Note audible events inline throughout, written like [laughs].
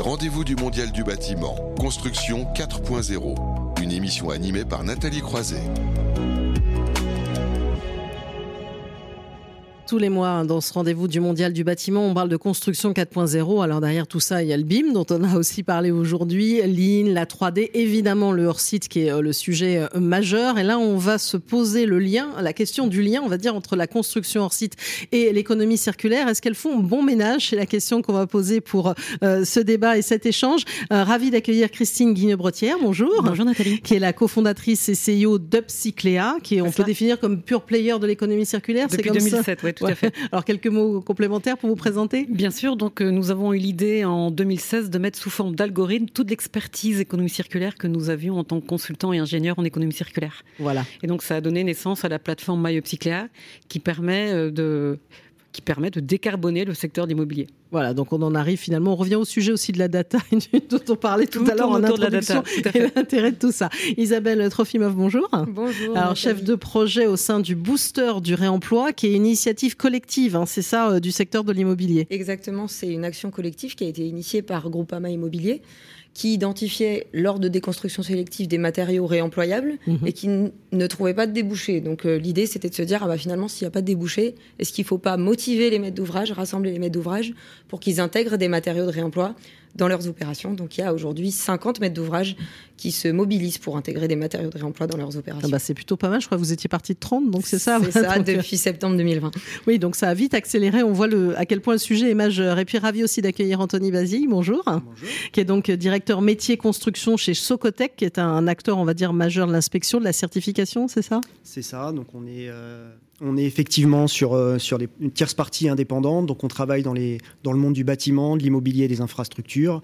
Rendez-vous du Mondial du bâtiment, Construction 4.0. Une émission animée par Nathalie Croiset. Tous les mois hein, dans ce rendez-vous du Mondial du bâtiment. On parle de construction 4.0. Alors derrière tout ça, il y a le BIM dont on a aussi parlé aujourd'hui, l'IN, la 3D, évidemment le hors-site qui est euh, le sujet euh, majeur. Et là, on va se poser le lien, la question du lien, on va dire, entre la construction hors-site et l'économie circulaire. Est-ce qu'elles font bon ménage? C'est la question qu'on va poser pour euh, ce débat et cet échange. ravi d'accueillir Christine Guigneux-Bretière. Bonjour. Bonjour Nathalie. Qui est la cofondatrice et CEO d'Upcyclea, qui on peut définir comme pure player de l'économie circulaire. Depuis 2007, oui. Alors quelques mots complémentaires pour vous présenter? Bien sûr, donc euh, nous avons eu l'idée en 2016 de mettre sous forme d'algorithme toute l'expertise économie circulaire que nous avions en tant que consultants et ingénieurs en économie circulaire. Voilà. Et donc ça a donné naissance à la plateforme MyOpsyclea qui permet euh, de qui permet de décarboner le secteur de l'immobilier. Voilà, donc on en arrive finalement, on revient au sujet aussi de la data [laughs] dont on parlait tout, à l'heure en introduction et l'intérêt de tout ça. Isabelle Trofimov, bonjour. Bonjour. Alors chef de projet au sein du Booster du réemploi, qui est une initiative collective, hein, c'est ça, euh, du secteur de l'immobilier? Exactement, c'est une action collective qui a été initiée par Groupama Immobilier qui identifiait lors de déconstruction sélective des matériaux réemployables mhm. et qui ne trouvait pas de débouché. Donc euh, l'idée, c'était de se dire, ah bah, finalement, s'il n'y a pas de débouché, est-ce qu'il ne faut pas motiver les maîtres d'ouvrage, rassembler les maîtres d'ouvrage pour qu'ils intègrent des matériaux de réemploi dans leurs opérations. Donc il y a aujourd'hui 50 mètres d'ouvrage qui se mobilisent pour intégrer des matériaux de réemploi dans leurs opérations. Ah bah c'est plutôt pas mal, je crois que vous étiez parti de 30, donc c'est ça C'est ça, depuis septembre 2020. Oui, donc ça a vite accéléré, on voit le, à quel point le sujet est majeur. Et puis ravi aussi d'accueillir Anthony Basile, bonjour, bonjour, qui est donc directeur métier construction chez Socotec, qui est un acteur, on va dire, majeur de l'inspection, de la certification, c'est ça? C'est ça, donc on est... Euh, on est effectivement sur, euh, sur une tierce partie indépendante, donc on travaille dans, les, dans le monde du bâtiment, de l'immobilier et des infrastructures.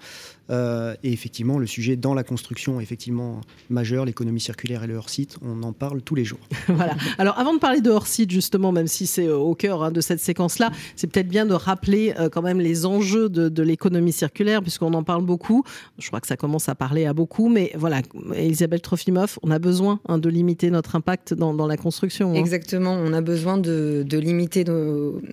Euh, et effectivement, le sujet dans la construction, effectivement majeur, l'économie circulaire et le hors-site, on en parle tous les jours. [laughs] voilà. Alors, avant de parler de hors-site, justement, même si c'est euh, au cœur hein, de cette séquence-là, c'est peut-être bien de rappeler euh, quand même les enjeux de, l'économie circulaire, puisqu'on en parle beaucoup. Je crois que ça commence à parler à beaucoup, mais voilà, Elisabeth Trofimov, on a besoin hein, de limiter notre impact dans, la construction. Hein. Exactement, on a besoin de, limiter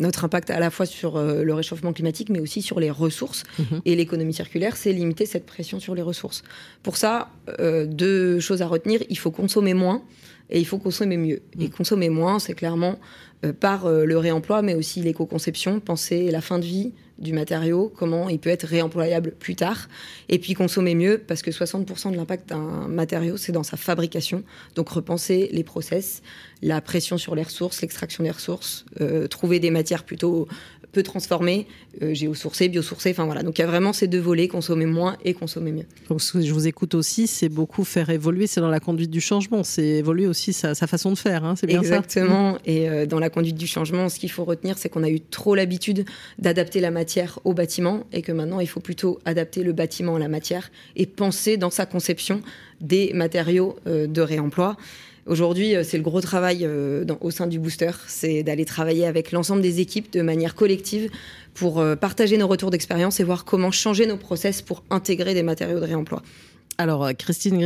notre impact à la fois sur le réchauffement climatique, mais aussi sur les ressources. Mhm. Et l'économie circulaire, c'est limiter cette pression sur les ressources. Pour ça, euh, deux choses à retenir. Il faut consommer moins et il faut consommer mieux. Et mm. consommer moins, c'est clairement euh, par euh, le réemploi, mais aussi l'éco-conception, penser la fin de vie du matériau, comment il peut être réemployable plus tard, et puis consommer mieux, parce que 60% de l'impact d'un matériau, c'est dans sa fabrication. Donc repenser les process, la pression sur les ressources, l'extraction des ressources, trouver des matières plutôt peu transformer, euh, géosourcé, biosourcé, enfin voilà. Donc il y a vraiment ces deux volets, consommer moins et consommer mieux. Donc ce que je vous écoute aussi, c'est beaucoup faire évoluer, c'est dans la conduite du changement, c'est évoluer aussi sa, façon de faire, hein, c'est bien Exactement, et euh, dans la conduite du changement, ce qu'il faut retenir, c'est qu'on a eu trop l'habitude d'adapter la matière au bâtiment et que maintenant il faut plutôt adapter le bâtiment à la matière et penser dans sa conception des matériaux euh, de réemploi. Aujourd'hui, euh, c'est le gros travail euh, au sein du booster, c'est d'aller travailler avec l'ensemble des équipes de manière collective pour euh, partager nos retours d'expérience et voir comment changer nos process pour intégrer des matériaux de réemploi. Alors, Christine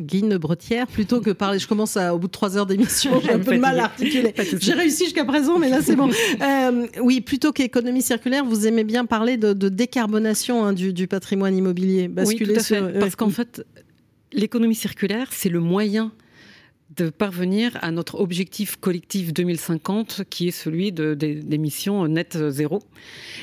Guine-Bretière, plutôt que parler, je commence à, au bout de trois heures d'émission, [laughs] j'ai un peu de mal à articuler. J'ai réussi jusqu'à présent, mais là c'est bon. [laughs] oui, plutôt qu'économie circulaire, vous aimez bien parler de, décarbonation hein, du, patrimoine immobilier. Basculer oui, tout à fait. Parce qu'en fait, l'économie circulaire, c'est le moyen de parvenir à notre objectif collectif 2050, qui est celui d'émissions net zéro,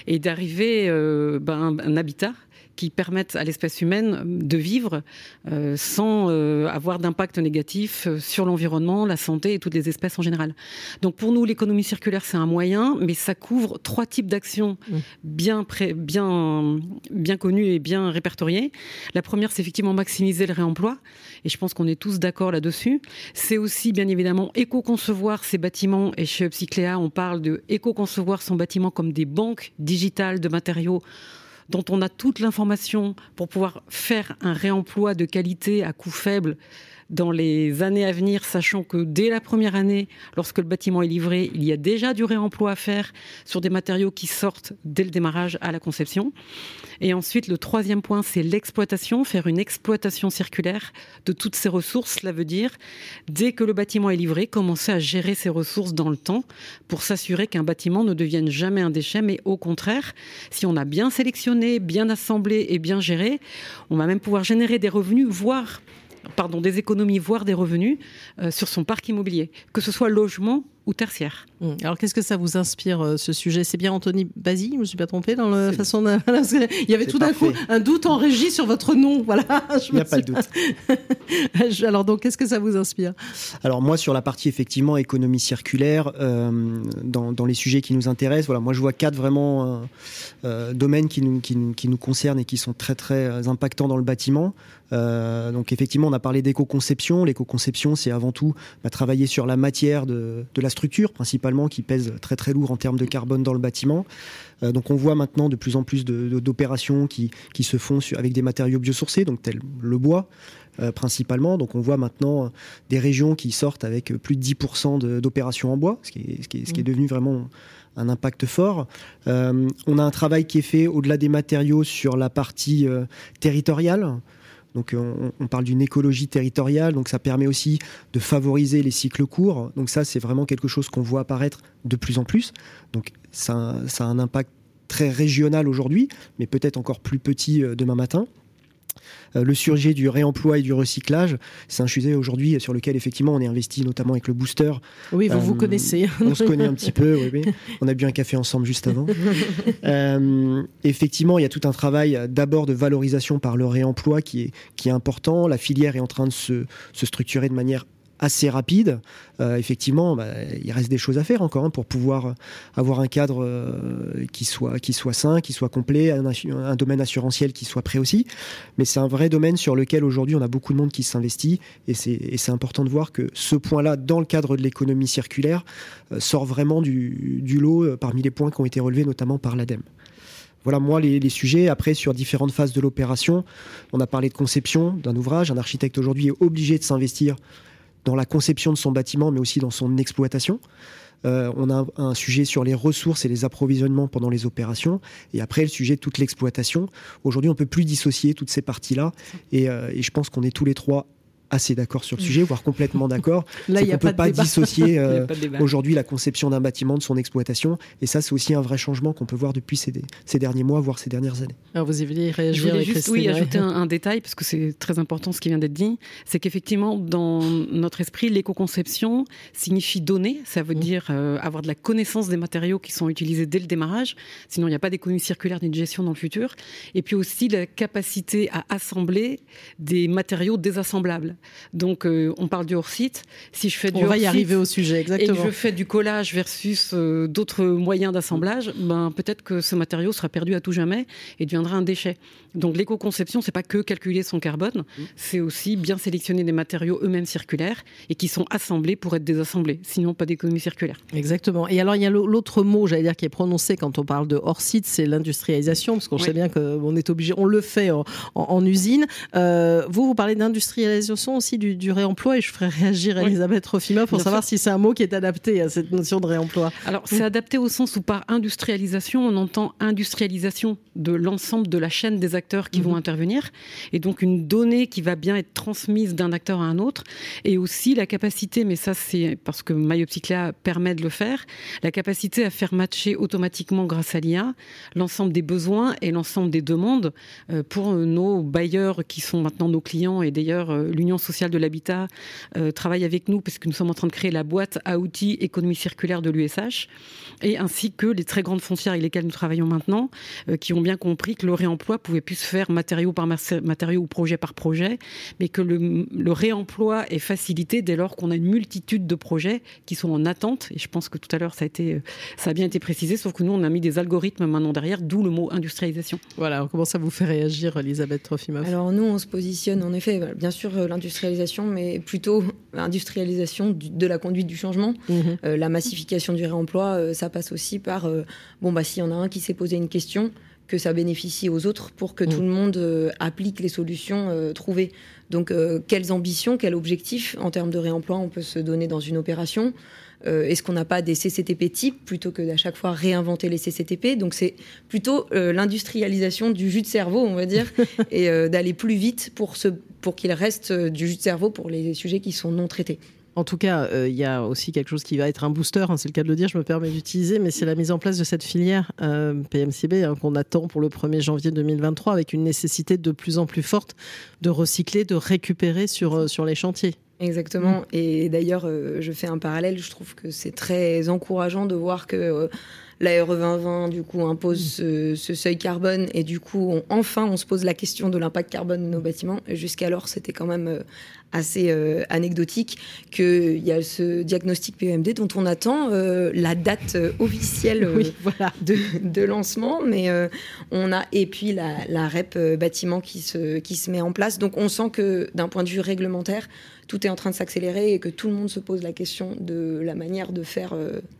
et d'arriver euh, ben, un habitat qui permettent à l'espèce humaine de vivre euh, sans euh, avoir d'impact négatif euh, sur l'environnement, la santé et toutes les espèces en général. Donc pour nous, l'économie circulaire, c'est un moyen, mais ça couvre trois types d'actions mmh. bien, bien, bien connues et bien répertoriées. La première, c'est effectivement maximiser le réemploi, et je pense qu'on est tous d'accord là-dessus. C'est aussi, bien évidemment, éco-concevoir ces bâtiments, et chez Upcyclea, on parle de éco-concevoir son bâtiment comme des banques digitales de matériaux dont on a toute l'information pour pouvoir faire un réemploi de qualité à coût faible dans les années à venir, sachant que dès la première année, lorsque le bâtiment est livré, il y a déjà du réemploi à faire sur des matériaux qui sortent dès le démarrage à la conception. Et ensuite, le troisième point, c'est l'exploitation, faire une exploitation circulaire de toutes ces ressources. Cela veut dire, dès que le bâtiment est livré, commencer à gérer ses ressources dans le temps pour s'assurer qu'un bâtiment ne devienne jamais un déchet, mais au contraire, si on a bien sélectionné, bien assemblé et bien géré, on va même pouvoir générer des revenus, voire pardon, des économies, voire des revenus euh, sur son parc immobilier, que ce soit logement ou tertiaire. Hum. Alors qu'est-ce que ça vous inspire euh, ce sujet? C'est bien Anthony? Bazi, je ne me suis pas trompée dans la façon de... [laughs] Il y avait tout d'un coup un doute en régie sur votre nom. Voilà, [laughs] Il n'y a pas de doute. [laughs] Alors donc qu'est-ce que ça vous inspire? Alors moi sur la partie effectivement économie circulaire, euh, dans, les sujets qui nous intéressent, voilà, moi je vois quatre vraiment domaines qui nous, qui, qui, nous concernent et qui sont très très impactants dans le bâtiment. Euh, donc effectivement, on a parlé d'éco-conception. L'éco-conception, c'est avant tout bah, travailler sur la matière de, la structure, principalement, qui pèse très très lourd en termes de carbone dans le bâtiment. Euh, donc on voit maintenant de plus en plus d'opérations qui, se font avec des matériaux biosourcés, donc tel le bois. Euh, principalement. Donc on voit maintenant des régions qui sortent avec plus de 10% d'opérations en bois, ce qui, est, ce qui, est, mmh. devenu vraiment un impact fort. on a un travail qui est fait au-delà des matériaux sur la partie territoriale. Donc on, parle d'une écologie territoriale, donc ça permet aussi de favoriser les cycles courts. Donc ça, c'est vraiment quelque chose qu'on voit apparaître de plus en plus. Donc ça, ça a un impact très régional aujourd'hui, mais peut-être encore plus petit euh, demain matin. Euh, le sujet du réemploi et du recyclage, c'est un sujet aujourd'hui sur lequel effectivement on est investi, notamment avec le booster. Oui, vous vous euh, connaissez. On se connaît un petit peu, oui, On a bu un café ensemble juste avant. [laughs] Euh, effectivement, il y a tout un travail d'abord de valorisation par le réemploi qui est, qui est important. La filière est en train de se, se structurer de manière assez rapide. Euh, effectivement, bah, il reste des choses à faire encore hein, pour pouvoir avoir un cadre euh, qui, soit, qui soit sain, qui soit complet, un, domaine assurantiel qui soit prêt aussi. Mais c'est un vrai domaine sur lequel aujourd'hui on a beaucoup de monde qui s'investit et c'est important de voir que ce point-là, dans le cadre de l'économie circulaire, euh, sort vraiment du, lot parmi les points qui ont été relevés notamment par l'ADEME. Voilà, moi, les, sujets. Après, sur différentes phases de l'opération, on a parlé de conception d'un ouvrage. Un architecte aujourd'hui est obligé de s'investir dans la conception de son bâtiment, mais aussi dans son exploitation. Euh, on a un, sujet sur les ressources et les approvisionnements pendant les opérations. Et après, le sujet de toute l'exploitation. Aujourd'hui, on ne peut plus dissocier toutes ces parties-là. Et, euh, et je pense qu'on est tous les trois assez d'accord sur le sujet, voire complètement d'accord. [laughs] Là, il ne peut pas, dissocier [laughs] euh, aujourd'hui la conception d'un bâtiment de son exploitation. Et ça, c'est aussi un vrai changement qu'on peut voir depuis ces, ces, derniers mois, voire ces dernières années. Alors, vous y voulez réagir Je voulais juste oui, ajouter [laughs] un, détail, parce que c'est très important ce qui vient d'être dit. C'est qu'effectivement, dans notre esprit, l'éco-conception signifie donner. Ça veut mmh. dire euh, avoir de la connaissance des matériaux qui sont utilisés dès le démarrage. Sinon, il n'y a pas d'économie circulaire ni de gestion dans le futur. Et puis aussi la capacité à assembler des matériaux désassemblables. Donc, euh, on parle du hors-site. Si je fais du on va y arriver au sujet, exactement. Et que je fais du collage versus euh, d'autres moyens d'assemblage, ben peut-être que ce matériau sera perdu à tout jamais et deviendra un déchet. Donc, l'éco-conception, c'est pas que calculer son carbone, mmh. c'est aussi bien sélectionner des matériaux eux-mêmes circulaires et qui sont assemblés pour être désassemblés. Sinon, pas d'économie circulaire. Exactement. Et alors, il y a l'autre mot, j'allais dire, qui est prononcé quand on parle de hors-site, c'est l'industrialisation, parce qu'on sait bien qu'on est obligé, on le fait en, usine. Euh, vous, vous parlez d'industrialisation aussi du, réemploi et je ferai réagir Elisabeth Rofima pour savoir si c'est un mot qui est adapté à cette notion de réemploi. Alors, c'est adapté au sens où par industrialisation, on entend industrialisation de l'ensemble de la chaîne des acteurs qui vont mhm. intervenir et donc une donnée qui va bien être transmise d'un acteur à un autre et aussi la capacité, mais ça c'est parce que MyOpticla permet de le faire, la capacité à faire matcher automatiquement grâce à l'IA l'ensemble des besoins et l'ensemble des demandes euh, pour nos bailleurs qui sont maintenant nos clients et d'ailleurs euh, l'Union sociale de l'habitat euh, travaille avec nous parce que nous sommes en train de créer la boîte à outils économie circulaire de l'USH et ainsi que les très grandes foncières avec lesquelles nous travaillons maintenant euh, qui ont bien compris que le réemploi pouvait plus se faire matériau par matériau ou projet par projet mais que le, le réemploi est facilité dès lors qu'on a une multitude de projets qui sont en attente et je pense que tout à l'heure ça a été euh, ça a bien été précisé sauf que nous on a mis des algorithmes maintenant derrière d'où le mot industrialisation. Voilà, on commence à vous faire réagir Elisabeth Trofimov. Alors nous on se positionne en effet bien sûr l'industrie industrialisation, mais plutôt [laughs] industrialisation de la conduite du changement. Mhm. Euh, la massification du réemploi, euh, ça passe aussi par, euh, bon, bah, s'il y en a un qui s'est posé une question, que ça bénéficie aux autres pour que tout le monde applique les solutions trouvées. Donc, quelles ambitions, quels objectifs en termes de réemploi on peut se donner dans une opération? Est-ce qu'on n'a pas des CCTP types plutôt que d'à chaque fois réinventer les CCTP Donc c'est plutôt l'industrialisation du jus de cerveau, on va dire, [laughs] et d'aller plus vite pour, pour qu'il reste du jus de cerveau pour les sujets qui sont non traités. En tout cas, il y a aussi quelque chose qui va être un booster, hein, c'est le cas de le dire, je me permets d'utiliser, mais c'est la mise en place de cette filière PMCB hein, qu'on attend pour le 1er janvier 2023 avec une nécessité de plus en plus forte de recycler, de récupérer sur, sur les chantiers. Exactement. Mm. Et d'ailleurs, euh, je fais un parallèle. Je trouve que c'est très encourageant de voir que euh, la RE 2020 du coup impose ce, seuil carbone et du coup enfin on se pose la question de l'impact carbone de nos bâtiments. Jusqu'alors c'était quand même euh, assez euh, anecdotique qu'il y a ce diagnostic PEMD dont on attend euh, la date officielle [laughs] voilà. de, lancement, mais on a et puis la, la, REP bâtiment qui se qui se met en place. Donc on sent que d'un point de vue réglementaire tout est en train de s'accélérer et que tout le monde se pose la question de la manière de faire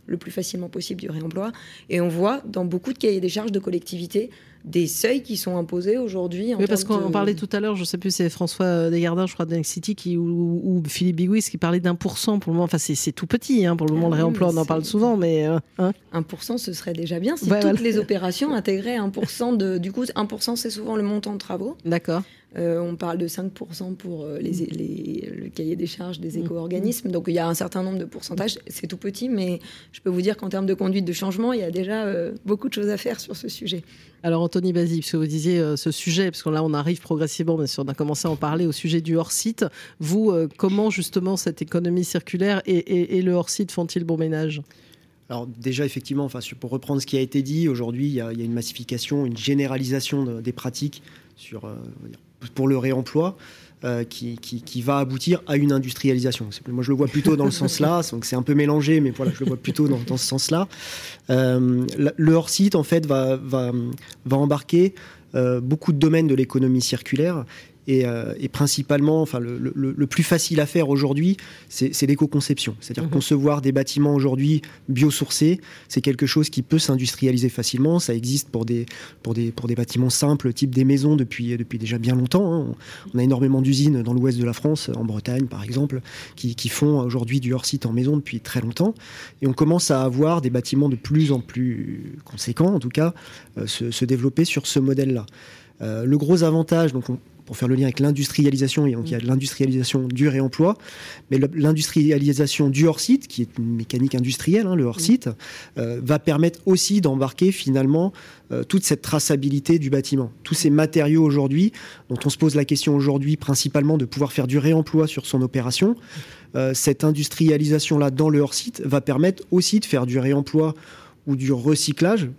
le plus facilement possible du réemploi. Et on voit dans beaucoup de cahiers des charges de collectivités des seuils qui sont imposés aujourd'hui. Oui, parce qu'on parlait tout à l'heure, je ne sais plus, c'est François Desgardins, je crois, de City, qui, ou, Philippe Bigouis, qui parlait d'un pour cent pour le moment. Enfin, c'est tout petit, hein, pour le moment, le ah réemploi, on en parle souvent, mais. Euh, hein. Un pour cent, ce serait déjà bien si toutes les opérations intégraient 1% de. Du coup, 1%, c'est souvent le montant de travaux. D'accord. Euh, on parle de 5% pour euh, les, le cahier des charges des mmh. éco-organismes. Donc il y a un certain nombre de pourcentages. C'est tout petit, mais je peux vous dire qu'en termes de conduite de changement, il y a déjà euh, beaucoup de choses à faire sur ce sujet. Alors Anthony Basile, puisque vous disiez ce sujet, parce que là on arrive progressivement, mais on a commencé à en parler au sujet du hors-site. Vous, comment justement cette économie circulaire et, le hors-site font-ils bon ménage? Alors déjà, effectivement, enfin, pour reprendre ce qui a été dit, aujourd'hui, il, y, a une massification, une généralisation des pratiques sur pour le réemploi. Euh, qui, qui, va aboutir à une industrialisation. Moi, je le vois plutôt dans le sens là, [laughs] donc c'est un peu mélangé, mais voilà, je le vois plutôt dans, ce sens-là. Euh, le hors-site, en fait, va, va, va embarquer euh, beaucoup de domaines de l'économie circulaire euh, et, principalement, enfin, le, plus facile à faire aujourd'hui, c'est l'éco-conception. C'est-à-dire mhm. concevoir des bâtiments aujourd'hui biosourcés, c'est quelque chose qui peut s'industrialiser facilement. Ça existe pour des, pour des, pour des bâtiments simples, type des maisons, depuis, depuis déjà bien longtemps. Hein. On a énormément d'usines dans l'ouest de la France, en Bretagne par exemple, qui, qui font aujourd'hui du hors-site en maison depuis très longtemps. Et on commence à avoir des bâtiments de plus en plus conséquents, en tout cas, euh, se, se, développer sur ce modèle-là. Euh, le gros avantage, donc on, pour faire le lien avec l'industrialisation, il y a l'industrialisation du réemploi, mais l'industrialisation du hors-site, qui est une mécanique industrielle, hein, le hors-site, euh, va permettre aussi d'embarquer finalement euh, toute cette traçabilité du bâtiment. Tous ces matériaux aujourd'hui, dont on se pose la question aujourd'hui principalement de pouvoir faire du réemploi sur son opération, euh, cette industrialisation-là dans le hors-site va permettre aussi de faire du réemploi ou du recyclage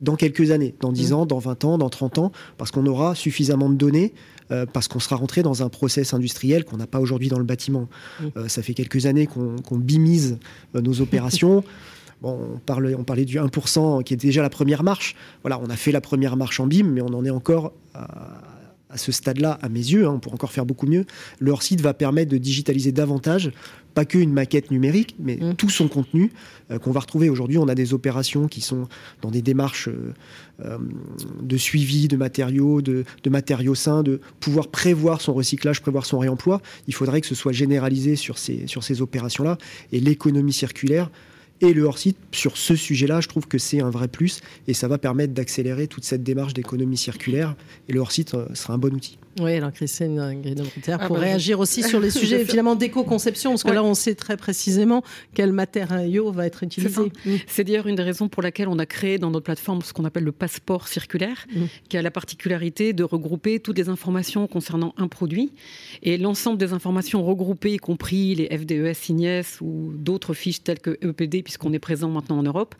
dans quelques années, dans 10 mmh. ans, dans 20 ans, dans 30 ans, parce qu'on aura suffisamment de données, euh, parce qu'on sera rentré dans un process industriel qu'on n'a pas aujourd'hui dans le bâtiment. Mmh. Euh, ça fait quelques années qu'on bimise euh, nos opérations. [laughs] Bon, on, parlait du 1% qui est déjà la première marche. Voilà, on a fait la première marche en BIM, mais on en est encore à, à ce stade-là, à mes yeux, hein, on pourrait encore faire beaucoup mieux. Leur site va permettre de digitaliser davantage, pas qu'une maquette numérique, mais mmh. tout son contenu euh, qu'on va retrouver aujourd'hui. On a des opérations qui sont dans des démarches euh, euh, de suivi de matériaux, de, de, matériaux sains, de pouvoir prévoir son recyclage, prévoir son réemploi. Il faudrait que ce soit généralisé sur ces, sur ces opérations-là. Et l'économie circulaire et le hors-site, sur ce sujet-là, je trouve que c'est un vrai plus et ça va permettre d'accélérer toute cette démarche d'économie circulaire. Et le hors-site euh, sera un bon outil. Oui, alors Christine ah, pour bah, réagir aussi sur [laughs] les sujets finalement d'éco-conception, parce que là, on sait très précisément quel matériau va être utilisé. C'est d'ailleurs une des raisons pour laquelle on a créé dans notre plateforme ce qu'on appelle le passeport circulaire, mm. qui a la particularité de regrouper toutes les informations concernant un produit et l'ensemble des informations regroupées, y compris les FDES, IGNES ou d'autres fiches telles que EPD, puisqu'on est présent maintenant en Europe.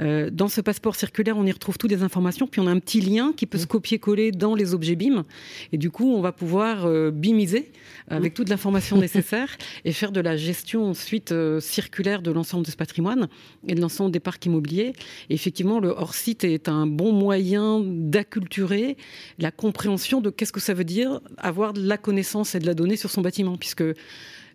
Euh, dans ce passeport circulaire, on y retrouve toutes les informations, puis on a un petit lien qui peut mm. se copier-coller dans les objets BIM, et du coup, on va pouvoir euh, bimiser avec toute l'information [laughs] nécessaire et faire de la gestion ensuite euh, circulaire de l'ensemble de ce patrimoine et de l'ensemble des parcs immobiliers. Et effectivement, le hors-site est un bon moyen d'acculturer la compréhension de qu'est-ce que ça veut dire avoir de la connaissance et de la donnée sur son bâtiment, puisque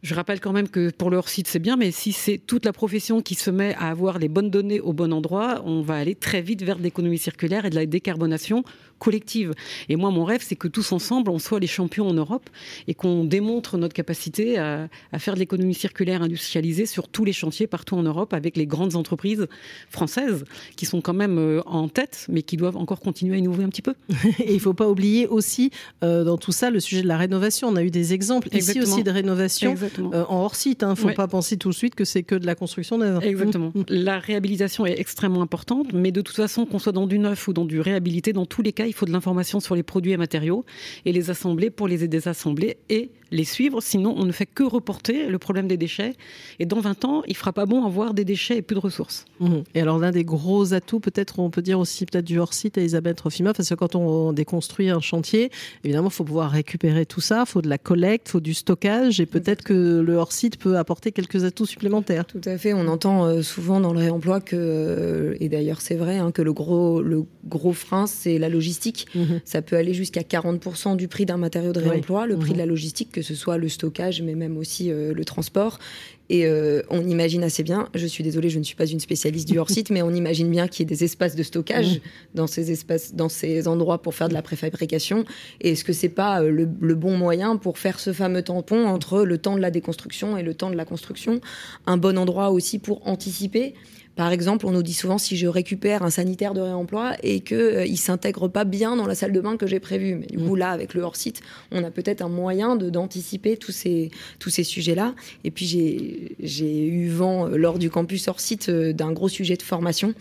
Je rappelle quand même que pour leur site, c'est bien, mais si c'est toute la profession qui se met à avoir les bonnes données au bon endroit, on va aller très vite vers l'économie circulaire et de la décarbonation collective. Et moi, mon rêve, c'est que tous ensemble, on soit les champions en Europe et qu'on démontre notre capacité à, faire de l'économie circulaire industrialisée sur tous les chantiers partout en Europe avec les grandes entreprises françaises qui sont quand même euh, en tête, mais qui doivent encore continuer à innover un petit peu. [laughs] et il ne faut pas oublier aussi euh, dans tout ça le sujet de la rénovation. On a eu des exemples ici aussi de rénovation euh, en hors site. Il hein. ne faut pas penser tout de suite que c'est que de la construction neuve. [laughs] Exactement. La réhabilitation est extrêmement importante, mais de toute façon, qu'on soit dans du neuf ou dans du réhabilité, dans tous les cas, il faut de l'information sur les produits et matériaux et les assembler pour les désassembler et les suivre, sinon on ne fait que reporter le problème des déchets. Et dans 20 ans, il fera pas bon avoir des déchets et plus de ressources. Mmh. Et alors l'un des gros atouts, peut-être, on peut dire aussi peut-être du hors-site à Isabelle Trofima, parce que quand on déconstruit un chantier, évidemment, il faut pouvoir récupérer tout ça, il faut de la collecte, il faut du stockage, et peut-être que le hors-site peut apporter quelques atouts supplémentaires. Tout à fait, on entend euh, souvent dans le réemploi que, euh, et d'ailleurs c'est vrai, hein, que le gros, le gros frein, c'est la logistique. Mmh. Ça peut aller jusqu'à 40% du prix d'un matériau de réemploi, le prix mmh. de la logistique, que ce soit le stockage, mais même aussi euh, le transport. Et euh, on imagine assez bien, je suis désolée, je ne suis pas une spécialiste du hors-site, mais on imagine bien qu'il y ait des espaces de stockage mmh. dans ces espaces, dans ces endroits pour faire de la préfabrication. Et est-ce que c'est pas euh, le, le, bon moyen pour faire ce fameux tampon entre le temps de la déconstruction et le temps de la construction? Un bon endroit aussi pour anticiper? Par exemple, on nous dit souvent si je récupère un sanitaire de réemploi et qu'il euh, il ne s'intègre pas bien dans la salle de bain que j'ai prévue. Mais du coup, là, avec le hors-site, on a peut-être un moyen d'anticiper tous ces, tous ces sujets-là. Et puis, j'ai eu vent euh, lors du campus hors-site euh, d'un gros sujet de formation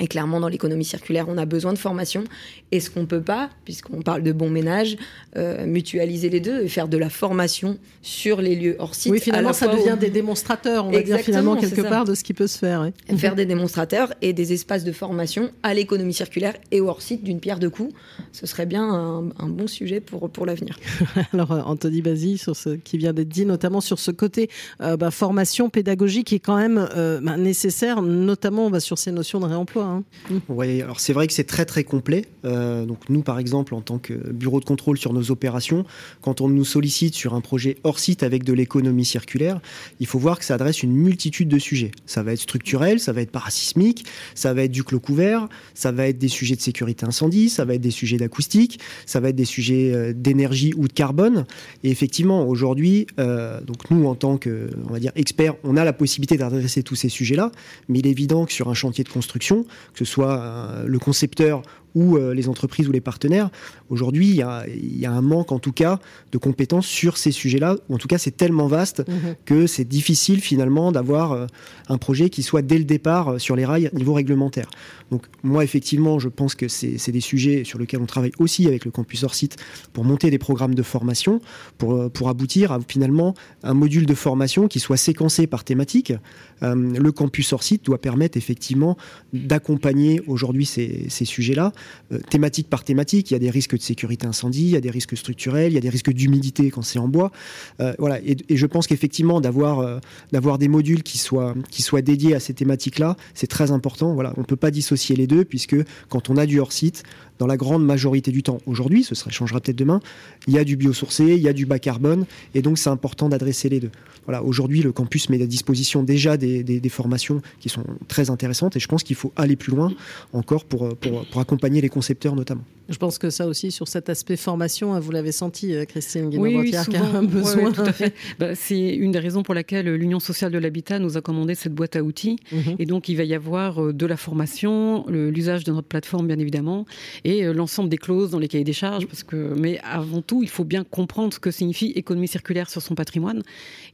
et clairement, dans l'économie circulaire, on a besoin de formation. Est-ce qu'on peut pas, puisqu'on parle de bon ménage, euh, mutualiser les deux et faire de la formation sur les lieux hors site Oui, finalement, ça devient des démonstrateurs, on va dire finalement quelque part de ce qui peut se faire. [laughs] Faire des démonstrateurs et des espaces de formation à l'économie circulaire et hors site d'une pierre deux coups, ce serait bien un, bon sujet pour, pour l'avenir. [laughs] Alors, euh, Anthony Basile, sur ce qui vient d'être dit, notamment sur ce côté euh, bah, formation pédagogique qui est quand même bah, nécessaire, notamment bah, sur ces notions de réemploi. Hein. Oui, alors c'est vrai que c'est très très complet. Euh, donc nous, par exemple, en tant que bureau de contrôle sur nos opérations, quand on nous sollicite sur un projet hors site avec de l'économie circulaire, il faut voir que ça adresse une multitude de sujets. Ça va être structurel, ça va être parasismique, ça va être du clos couvert, ça va être des sujets de sécurité incendie, ça va être des sujets d'acoustique, ça va être des sujets euh, d'énergie ou de carbone. Et effectivement, aujourd'hui, euh, donc nous, en tant que, on va dire, experts, on a la possibilité d'adresser tous ces sujets-là, mais il est évident que sur un chantier de construction, que ce soit euh, le concepteur ou euh, les entreprises ou les partenaires. Aujourd'hui, il y, a, un manque en tout cas de compétences sur ces sujets-là, en tout cas c'est tellement vaste mhm. que c'est difficile finalement d'avoir euh, un projet qui soit dès le départ euh, sur les rails niveau réglementaire. Donc moi effectivement, je pense que c'est des sujets sur lesquels on travaille aussi avec le campus hors site pour monter des programmes de formation, pour, pour aboutir à finalement un module de formation qui soit séquencé par thématique. le campus hors site doit permettre effectivement d'accompagner aujourd'hui ces, ces sujets-là thématique par thématique. Il y a des risques de sécurité incendie, il y a des risques structurels, il y a des risques d'humidité quand c'est en bois. Euh, voilà. Et, je pense qu'effectivement, d'avoir euh, d'avoir des modules qui soient, qui soient dédiés à ces thématiques-là, c'est très important. Voilà. On ne peut pas dissocier les deux, puisque quand on a du hors-site, dans la grande majorité du temps, aujourd'hui, ce changera peut-être demain, il y a du biosourcé, il y a du bas carbone, et donc c'est important d'adresser les deux. Voilà, aujourd'hui, le campus met à disposition déjà des, des, formations qui sont très intéressantes, et je pense qu'il faut aller plus loin encore pour, pour accompagner les concepteurs notamment. Je pense que ça aussi, sur cet aspect formation, hein, vous l'avez senti, euh, Christine oui, oui, qui a un besoin. tout à fait. [laughs] Bah, c'est une des raisons pour laquelle l'Union sociale de l'habitat nous a commandé cette boîte à outils. Mhm. Et donc, il va y avoir euh, de la formation, l'usage de notre plateforme, bien évidemment, et euh, l'ensemble des clauses dans les cahiers des charges. Parce que, mais avant tout, il faut bien comprendre ce que signifie économie circulaire sur son patrimoine.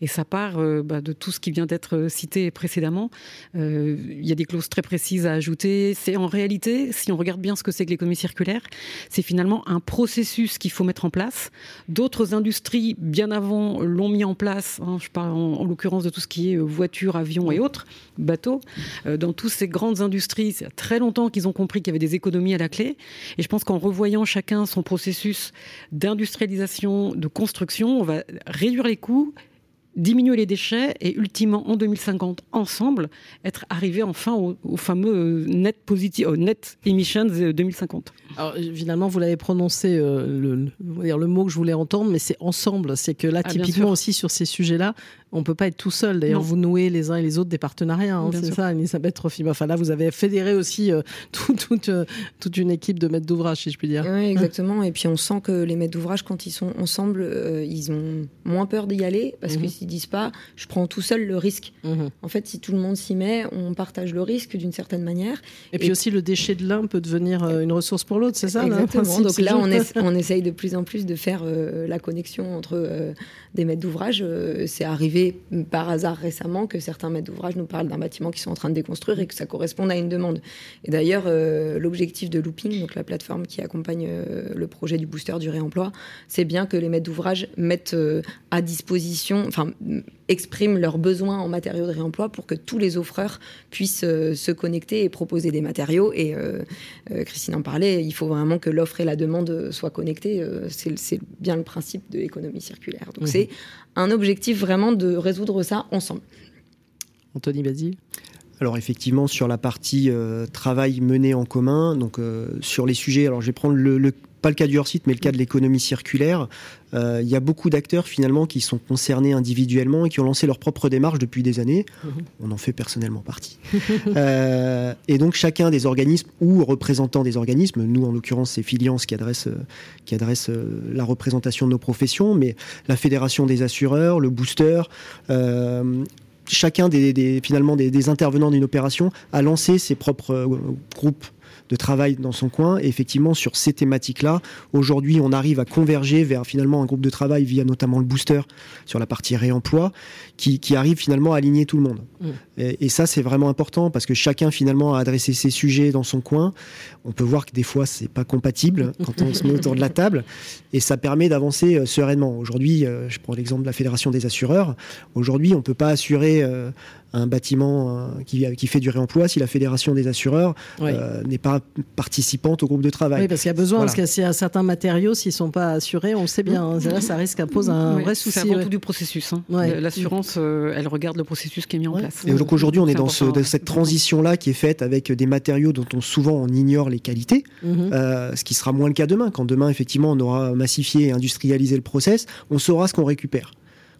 Et ça part bah, de tout ce qui vient d'être cité précédemment. Il y a des clauses très précises à ajouter. C'est en réalité, si on regarde bien ce que c'est que l'économie circulaire, c'est finalement un processus qu'il faut mettre en place. D'autres industries, bien avant, l'ont mis en place. Hein, je parle en, l'occurrence de tout ce qui est euh, voitures, avions et autres, bateaux. Euh, dans toutes ces grandes industries, c'est très longtemps qu'ils ont compris qu'il y avait des économies à la clé. Et je pense qu'en revoyant chacun son processus d'industrialisation, de construction, on va réduire les coûts diminuer les déchets et ultimement en 2050 ensemble être arrivé enfin au, fameux net positif, net emissions 2050. Alors finalement vous l'avez prononcé le, le, mot que je voulais entendre, mais c'est ensemble. C'est que là ah, typiquement aussi sur ces sujets-là, on peut pas être tout seul. D'ailleurs, vous nouez les uns et les autres des partenariats. Hein, c'est ça, Elisabeth Trofima. Enfin là, vous avez fédéré aussi euh, [laughs] toute, euh, toute une équipe de maîtres d'ouvrage, si je puis dire. Oui, exactement. Et puis on sent que les maîtres d'ouvrage, quand ils sont ensemble, euh, ils ont moins peur d'y aller parce mhm. qu'ils ne disent pas, je prends tout seul le risque. Mhm. En fait, si tout le monde s'y met, on partage le risque d'une certaine manière. Et, puis aussi, le déchet de l'un peut devenir une ressource pour l'autre, c'est ça Exactement. Donc là, on, on, essaye de plus en plus de faire la connexion entre des maîtres d'ouvrage. c'est arrivé par hasard récemment que certains maîtres d'ouvrage nous parlent d'un bâtiment qu'ils sont en train de déconstruire et que ça corresponde à une demande. Et d'ailleurs, euh, l'objectif de Looping, donc la plateforme qui accompagne euh, le projet du booster du réemploi, c'est bien que les maîtres d'ouvrage mettent euh, à disposition, expriment leurs besoins en matériaux de réemploi pour que tous les offreurs puissent se connecter et proposer des matériaux. Et Christine en parlait, il faut vraiment que l'offre et la demande soient connectées. c'est bien le principe de l'économie circulaire. Donc c'est un objectif vraiment de résoudre ça ensemble. Anthony Basile? Alors effectivement sur la partie euh, travail mené en commun, donc euh, sur les sujets, alors je vais prendre le, pas le cas du hors-site, mais le cas de l'économie circulaire. Euh, il y a beaucoup d'acteurs finalement qui sont concernés individuellement et qui ont lancé leur propre démarche depuis des années. Mhm. On en fait personnellement partie. [laughs] et donc chacun des organismes ou représentants des organismes, nous en l'occurrence c'est Filiance qui adresse, qui adresse la représentation de nos professions, mais la fédération des assureurs, le booster, chacun des, finalement des, intervenants d'une opération a lancé ses propres euh, groupes de travail dans son coin. Et effectivement, sur ces thématiques-là, aujourd'hui, on arrive à converger vers finalement un groupe de travail via notamment le booster sur la partie réemploi, qui, arrive finalement à aligner tout le monde. Mm. Et, ça, c'est vraiment important parce que chacun finalement a adressé ses sujets dans son coin. On peut voir que des fois, c'est pas compatible [laughs] quand on se met autour de la table, et ça permet d'avancer euh, sereinement. Aujourd'hui, euh, je prends l'exemple de la Fédération des assureurs. Aujourd'hui, on peut pas assurer euh, un bâtiment qui, qui, fait du réemploi si la fédération des assureurs n'est pas participante au groupe de travail. Oui, parce qu'il y a besoin, parce qu'il y a certains matériaux, s'ils ne sont pas assurés, on le sait bien, hein. là, ça risque à poser un vrai souci. C'est avant tout du processus. Hein. L'assurance, euh, elle regarde le processus qui est mis en place. Et donc aujourd'hui, on est, dans cette transition-là qui est faite avec des matériaux dont on souvent on ignore les qualités, mhm. ce qui sera moins le cas demain. Quand demain, effectivement, on aura massifié et industrialisé le process, on saura ce qu'on récupère.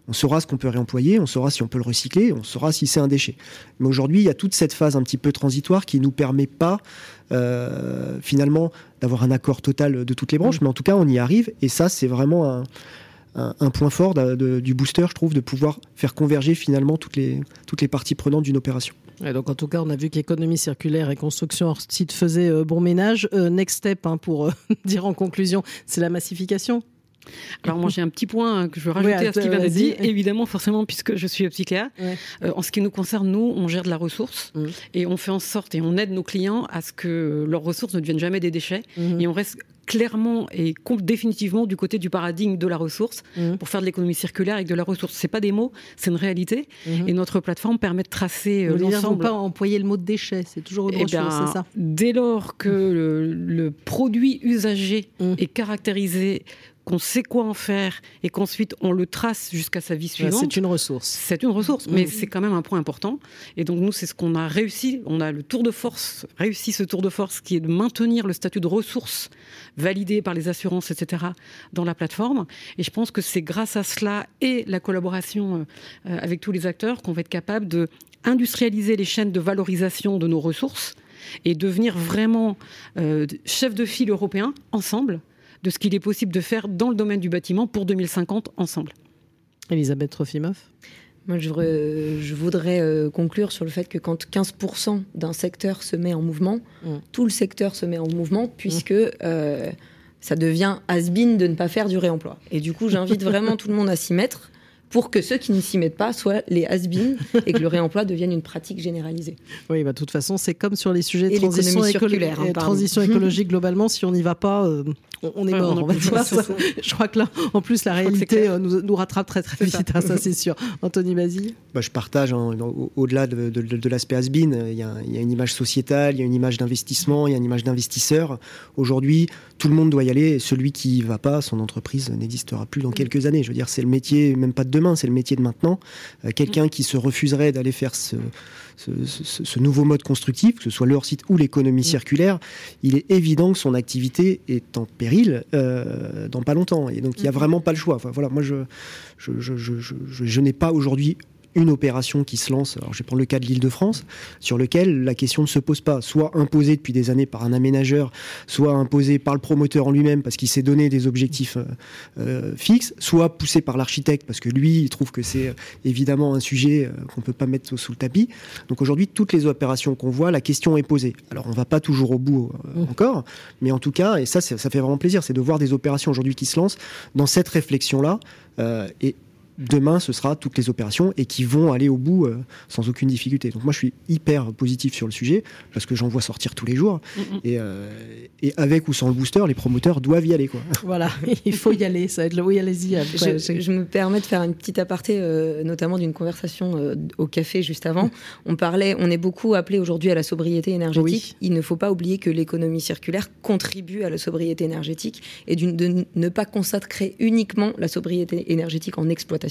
On saura ce qu'on peut réemployer, on saura si on peut le recycler, on saura si c'est un déchet. Mais aujourd'hui, il y a toute cette phase un petit peu transitoire qui ne nous permet pas euh, finalement d'avoir un accord total de toutes les branches, mm. mais en tout cas, on y arrive. Et ça, c'est vraiment un, point fort du booster, je trouve, de pouvoir faire converger finalement toutes les, toutes les parties prenantes d'une opération. donc en tout cas, on a vu qu'économie circulaire et construction hors site faisaient euh, bon ménage. Euh, next step, hein, pour [laughs] dire en conclusion, c'est la massification alors moi j'ai un petit point que je veux rajouter à ce qui vient d'être dit. Évidemment, forcément, puisque je suis psychiatre, euh, en ce qui nous concerne, nous, on gère de la ressource mm. et on fait en sorte et on aide nos clients à ce que leurs ressources ne deviennent jamais des déchets mm-hmm. et on reste clairement et définitivement du côté du paradigme de la ressource mm-hmm. pour faire de l'économie circulaire avec de la ressource. C'est pas des mots, c'est une réalité. Et notre plateforme permet de tracer euh, l'ensemble. pas employer le mot de déchet, c'est toujours autre eh chose, c'est ça. Dès lors que le, produit usagé est caractérisé qu'on sait quoi en faire et qu'ensuite on le trace jusqu'à sa vie suivante. c'est une ressource. C'est une ressource, mais mm. c'est quand même un point important. Et donc nous, c'est ce qu'on a réussi. On a le tour de force, réussi ce tour de force qui est de maintenir le statut de ressource validé par les assurances, etc., dans la plateforme. Et je pense que c'est grâce à cela et la collaboration euh, avec tous les acteurs qu'on va être capable de industrialiser les chaînes de valorisation de nos ressources et devenir vraiment euh, chef de file européen ensemble de ce qu'il est possible de faire dans le domaine du bâtiment pour 2050 ensemble. Elisabeth Trofimov moi, je voudrais, euh, conclure sur le fait que quand 15% d'un secteur se met en mouvement, mm. tout le secteur se met en mouvement, puisque mm. euh, ça devient has-been de ne pas faire du réemploi. Et du coup, j'invite [laughs] vraiment tout le monde à s'y mettre pour que ceux qui ne s'y mettent pas soient les has et que le réemploi devienne une pratique généralisée. Oui, bah, de toute façon, c'est comme sur les sujets de transition, hein, transition [laughs] écologique globalement, si on n'y va pas, euh, on, est mort, on, va dire ça. [laughs] Je crois que là, en plus, la réalité euh, nous, nous, rattrape très très vite, hein, ça c'est sûr. Anthony Basile bah, Je partage, hein, au-delà de, de, l'aspect has il y, a, il y, a une image sociétale, il y a une image d'investissement, il y a une image d'investisseur. Aujourd'hui, tout le monde doit y aller. Celui qui ne va pas, son entreprise n'existera plus dans quelques années. Je veux dire, c'est le métier, même pas de demain, c'est le métier de maintenant. Euh, quelqu'un qui se refuserait d'aller faire ce, ce, nouveau mode constructif, que ce soit le hors-site ou l'économie circulaire, il est évident que son activité est en péril euh, dans pas longtemps. Et donc, il n'y a vraiment pas le choix. Enfin, voilà, moi, je, je, je, je n'ai pas aujourd'hui une opération qui se lance, alors je vais prendre le cas de l'île de France, sur lequel la question ne se pose pas, soit imposée depuis des années par un aménageur, soit imposée par le promoteur en lui-même parce qu'il s'est donné des objectifs euh, euh, fixes, soit poussée par l'architecte parce que lui, il trouve que c'est euh, évidemment un sujet qu'on ne peut pas mettre sous le tapis. Donc aujourd'hui, toutes les opérations qu'on voit, la question est posée. Alors on ne va pas toujours au bout mmh. encore, mais en tout cas, et ça, ça fait vraiment plaisir, c'est de voir des opérations aujourd'hui qui se lancent dans cette réflexion-là. et demain, ce sera toutes les opérations et qui vont aller au bout euh, sans aucune difficulté. Donc moi, je suis hyper positif sur le sujet parce que j'en vois sortir tous les jours. Et, euh, et, avec ou sans le booster, les promoteurs doivent y aller. Quoi. [laughs] Voilà, il faut y aller. Ça va être le oui, allez-y. Je, me permets de faire une petite aparté, euh, notamment d'une conversation au café juste avant. On parlait, on est beaucoup appelé aujourd'hui à la sobriété énergétique. Il ne faut pas oublier que l'économie circulaire contribue à la sobriété énergétique et de ne pas consacrer uniquement la sobriété énergétique en exploitation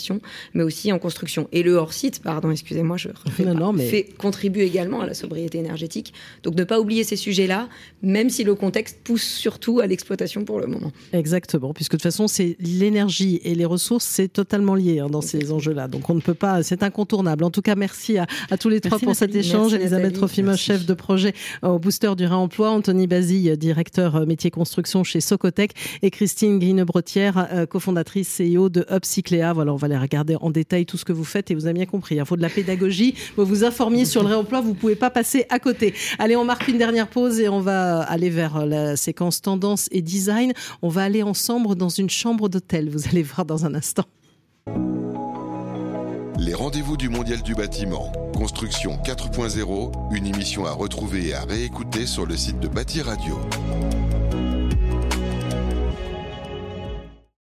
mais aussi en construction. Et le hors-site, pardon, excusez-moi, je refais non, mais... fait, contribue également à la sobriété énergétique. Donc ne pas oublier ces sujets-là, même si le contexte pousse surtout à l'exploitation pour le moment. Exactement, puisque de toute façon, c'est l'énergie et les ressources, c'est totalement lié hein, dans ces enjeux-là. Donc on ne peut pas, c'est incontournable. En tout cas, merci à, tous les trois pour cet échange. Elisabeth Trofimos, chef de projet au Booster du réemploi, Anthony Bazille, directeur euh, métier construction chez Socotec, et Christine Guinebrotière, euh, cofondatrice CEO de Upcycléa. Voilà, on va aller regarder en détail tout ce que vous faites et vous avez bien compris. Il faut de la pédagogie. Vous vous informiez sur le réemploi, vous pouvez pas passer à côté. Allez, on marque une dernière pause et on va aller vers la séquence tendance et design. On va aller ensemble dans une chambre d'hôtel. Vous allez voir dans un instant. Les rendez-vous du Mondial du bâtiment. Construction 4.0, une émission à retrouver et à réécouter sur le site de Bâti Radio.